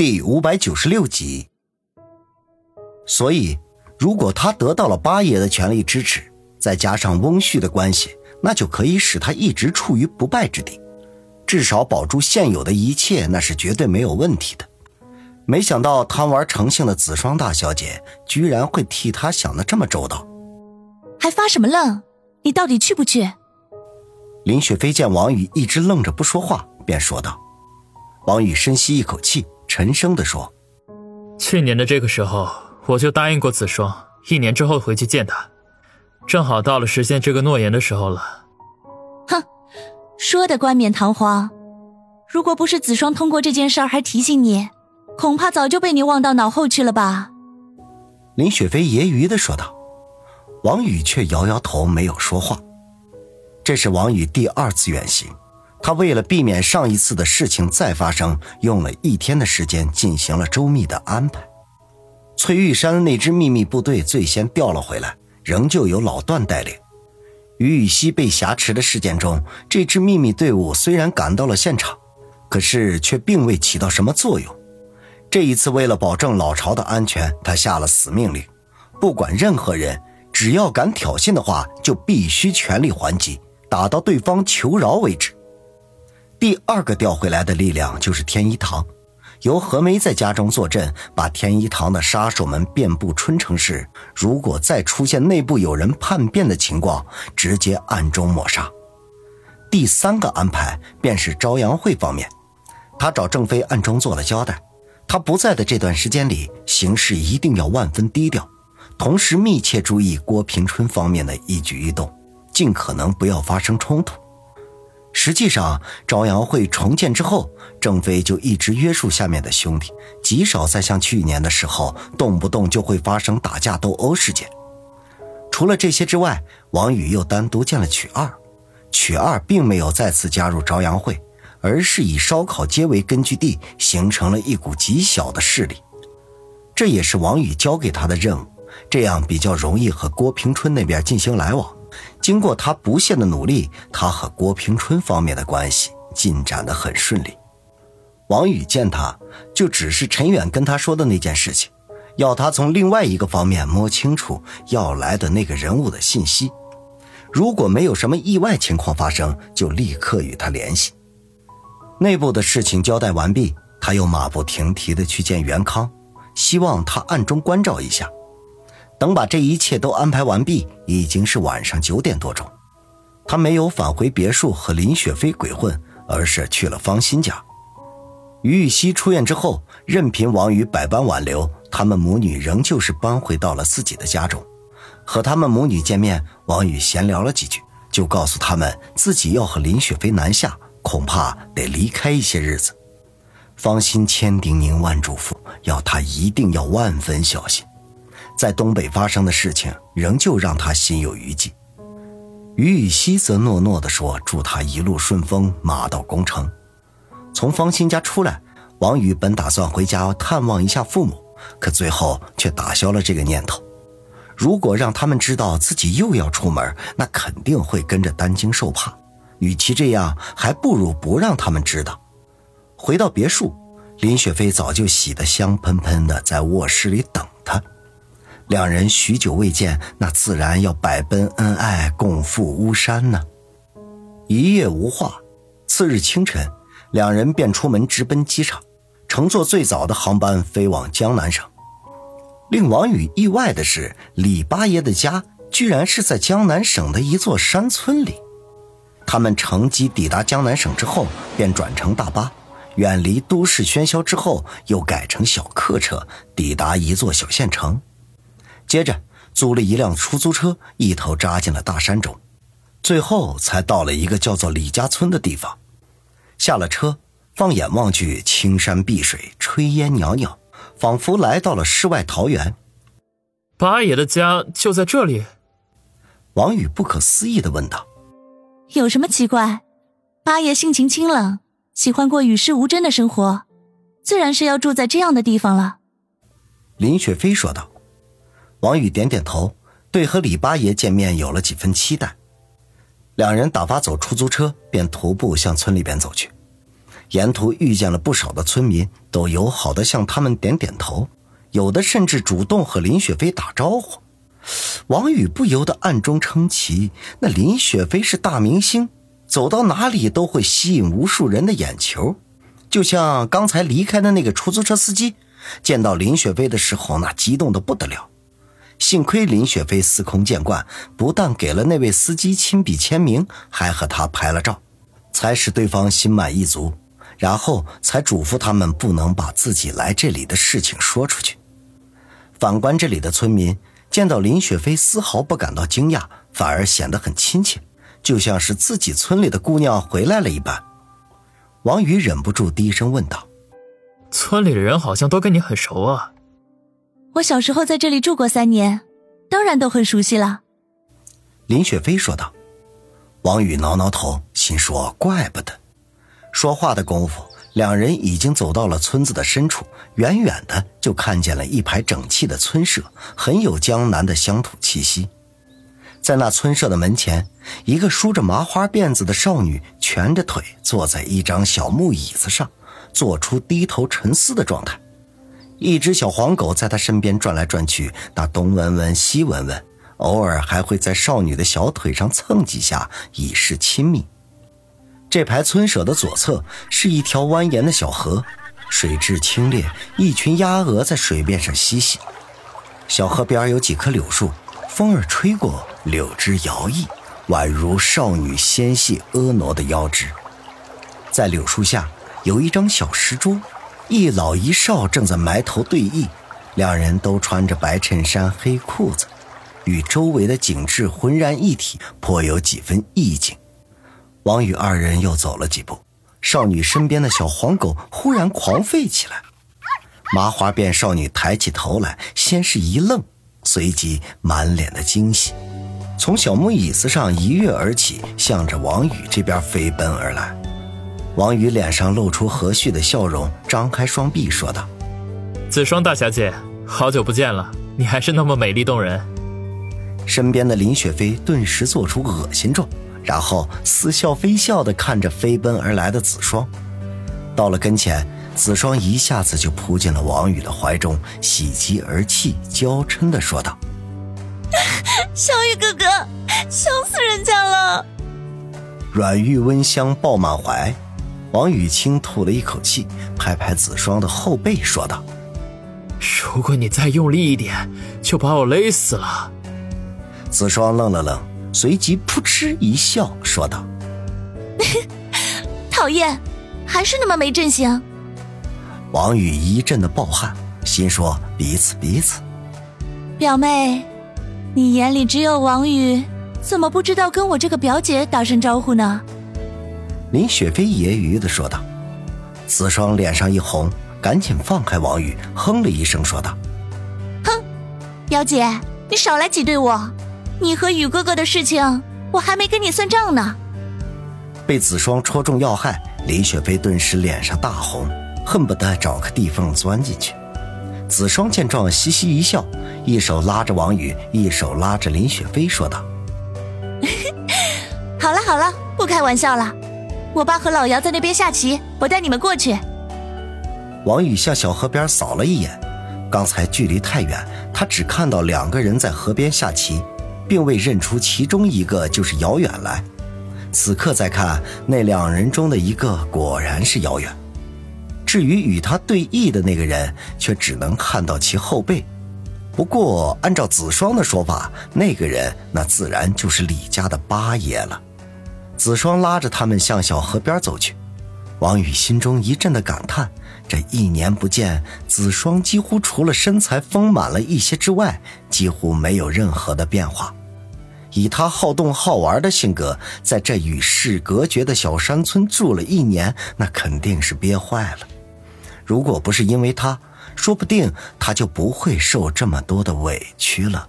第五百九十六集。所以，如果他得到了八爷的全力支持，再加上翁婿的关系，那就可以使他一直处于不败之地，至少保住现有的一切，那是绝对没有问题的。没想到贪玩成性的子双大小姐，居然会替他想的这么周到。还发什么愣？你到底去不去？林雪飞见王宇一直愣着不说话，便说道。王宇深吸一口气，沉声地说：“去年的这个时候，我就答应过子双，一年之后回去见他，正好到了实现这个诺言的时候了。”哼，说的冠冕堂皇，如果不是子双通过这件事儿还提醒你，恐怕早就被你忘到脑后去了吧？”林雪飞揶揄的说道。王宇却摇摇头，没有说话。这是王宇第二次远行。他为了避免上一次的事情再发生，用了一天的时间进行了周密的安排。翠玉山那支秘密部队最先调了回来，仍旧由老段带领。于雨溪被挟持的事件中，这支秘密队伍虽然赶到了现场，可是却并未起到什么作用。这一次，为了保证老巢的安全，他下了死命令：不管任何人，只要敢挑衅的话，就必须全力还击，打到对方求饶为止。第二个调回来的力量就是天一堂，由何梅在家中坐镇，把天一堂的杀手们遍布春城市。如果再出现内部有人叛变的情况，直接暗中抹杀。第三个安排便是朝阳会方面，他找郑飞暗中做了交代，他不在的这段时间里，行事一定要万分低调，同时密切注意郭平春方面的一举一动，尽可能不要发生冲突。实际上，朝阳会重建之后，郑飞就一直约束下面的兄弟，极少再像去年的时候，动不动就会发生打架斗殴事件。除了这些之外，王宇又单独见了曲二，曲二并没有再次加入朝阳会，而是以烧烤街为根据地，形成了一股极小的势力。这也是王宇交给他的任务，这样比较容易和郭平春那边进行来往。经过他不懈的努力，他和郭平春方面的关系进展得很顺利。王宇见他，就只是陈远跟他说的那件事情，要他从另外一个方面摸清楚要来的那个人物的信息。如果没有什么意外情况发生，就立刻与他联系。内部的事情交代完毕，他又马不停蹄地去见袁康，希望他暗中关照一下。等把这一切都安排完毕，已经是晚上九点多钟。他没有返回别墅和林雪飞鬼混，而是去了方心家。于玉溪出院之后，任凭王宇百般挽留，他们母女仍旧是搬回到了自己的家中。和他们母女见面，王宇闲聊了几句，就告诉他们自己要和林雪飞南下，恐怕得离开一些日子。方心千叮咛万嘱咐，要他一定要万分小心。在东北发生的事情，仍旧让他心有余悸。于雨溪则诺诺地说：“祝他一路顺风，马到功成。”从方心家出来，王宇本打算回家探望一下父母，可最后却打消了这个念头。如果让他们知道自己又要出门，那肯定会跟着担惊受怕。与其这样，还不如不让他们知道。回到别墅，林雪飞早就洗得香喷喷的，在卧室里等他。两人许久未见，那自然要百般恩爱，共赴巫山呢。一夜无话，次日清晨，两人便出门直奔机场，乘坐最早的航班飞往江南省。令王宇意外的是，李八爷的家居然是在江南省的一座山村里。他们乘机抵达江南省之后，便转乘大巴，远离都市喧嚣之后，又改成小客车，抵达一座小县城。接着租了一辆出租车，一头扎进了大山中，最后才到了一个叫做李家村的地方。下了车，放眼望去，青山碧水，炊烟袅袅，仿佛来到了世外桃源。八爷的家就在这里？王宇不可思议的问道：“有什么奇怪？八爷性情清冷，喜欢过与世无争的生活，自然是要住在这样的地方了。”林雪飞说道。王宇点点头，对和李八爷见面有了几分期待。两人打发走出租车，便徒步向村里边走去。沿途遇见了不少的村民，都友好的向他们点点头，有的甚至主动和林雪飞打招呼。王宇不由得暗中称奇：那林雪飞是大明星，走到哪里都会吸引无数人的眼球。就像刚才离开的那个出租车司机，见到林雪飞的时候，那激动的不得了。幸亏林雪飞司空见惯，不但给了那位司机亲笔签名，还和他拍了照，才使对方心满意足。然后才嘱咐他们不能把自己来这里的事情说出去。反观这里的村民，见到林雪飞丝毫不感到惊讶，反而显得很亲切，就像是自己村里的姑娘回来了一般。王宇忍不住低声问道：“村里的人好像都跟你很熟啊？”我小时候在这里住过三年，当然都很熟悉了。林雪飞说道。王宇挠挠头，心说：“怪不得。”说话的功夫，两人已经走到了村子的深处，远远的就看见了一排整齐的村舍，很有江南的乡土气息。在那村舍的门前，一个梳着麻花辫子的少女蜷着腿坐在一张小木椅子上，做出低头沉思的状态。一只小黄狗在她身边转来转去，那东闻闻西闻闻，偶尔还会在少女的小腿上蹭几下，以示亲密。这排村舍的左侧是一条蜿蜒的小河，水质清冽，一群鸭鹅在水面上嬉戏。小河边有几棵柳树，风儿吹过，柳枝摇曳，宛如少女纤细婀娜的腰肢。在柳树下有一张小石桌，一老一少正在埋头对弈，两人都穿着白衬衫、黑裤子，与周围的景致浑然一体，颇有几分意境。王宇二人又走了几步，少女身边的小黄狗忽然狂吠起来。麻花辫少女抬起头来，先是一愣，随即满脸的惊喜，从小木椅子上一跃而起，向着王宇这边飞奔而来。王宇脸上露出和煦的笑容，张开双臂说道：“子双大小姐，好久不见了，你还是那么美丽动人。”身边的林雪飞顿时做出恶心状。然后似笑非笑地看着飞奔而来的子双，到了跟前，子双一下子就扑进了王宇的怀中，喜极而泣，娇嗔地说道：“小雨哥哥，笑死人家了！”软玉温香抱满怀，王宇轻吐了一口气，拍拍子双的后背，说道：“如果你再用力一点，就把我勒死了。”子双愣了愣。随即扑哧一笑，说道：“ 讨厌，还是那么没阵型。”王宇一阵的暴汗，心说：“彼此彼此。”表妹，你眼里只有王宇，怎么不知道跟我这个表姐打声招呼呢？”林雪飞揶揄的说道。子双脸上一红，赶紧放开王宇，哼了一声，说道：“哼，表姐，你少来挤兑我。”你和宇哥哥的事情，我还没跟你算账呢。被子双戳中要害，林雪飞顿时脸上大红，恨不得找个地缝钻进去。子双见状，嘻嘻一笑，一手拉着王宇，一手拉着林雪飞，说道：“ 好了好了，不开玩笑了。我爸和老姚在那边下棋，我带你们过去。”王宇向小河边扫了一眼，刚才距离太远，他只看到两个人在河边下棋。并未认出其中一个就是姚远来，此刻再看那两人中的一个，果然是姚远。至于与他对弈的那个人，却只能看到其后背。不过按照子双的说法，那个人那自然就是李家的八爷了。子双拉着他们向小河边走去，王宇心中一阵的感叹：这一年不见，子双几乎除了身材丰满了一些之外，几乎没有任何的变化。以他好动好玩的性格，在这与世隔绝的小山村住了一年，那肯定是憋坏了。如果不是因为他，说不定他就不会受这么多的委屈了。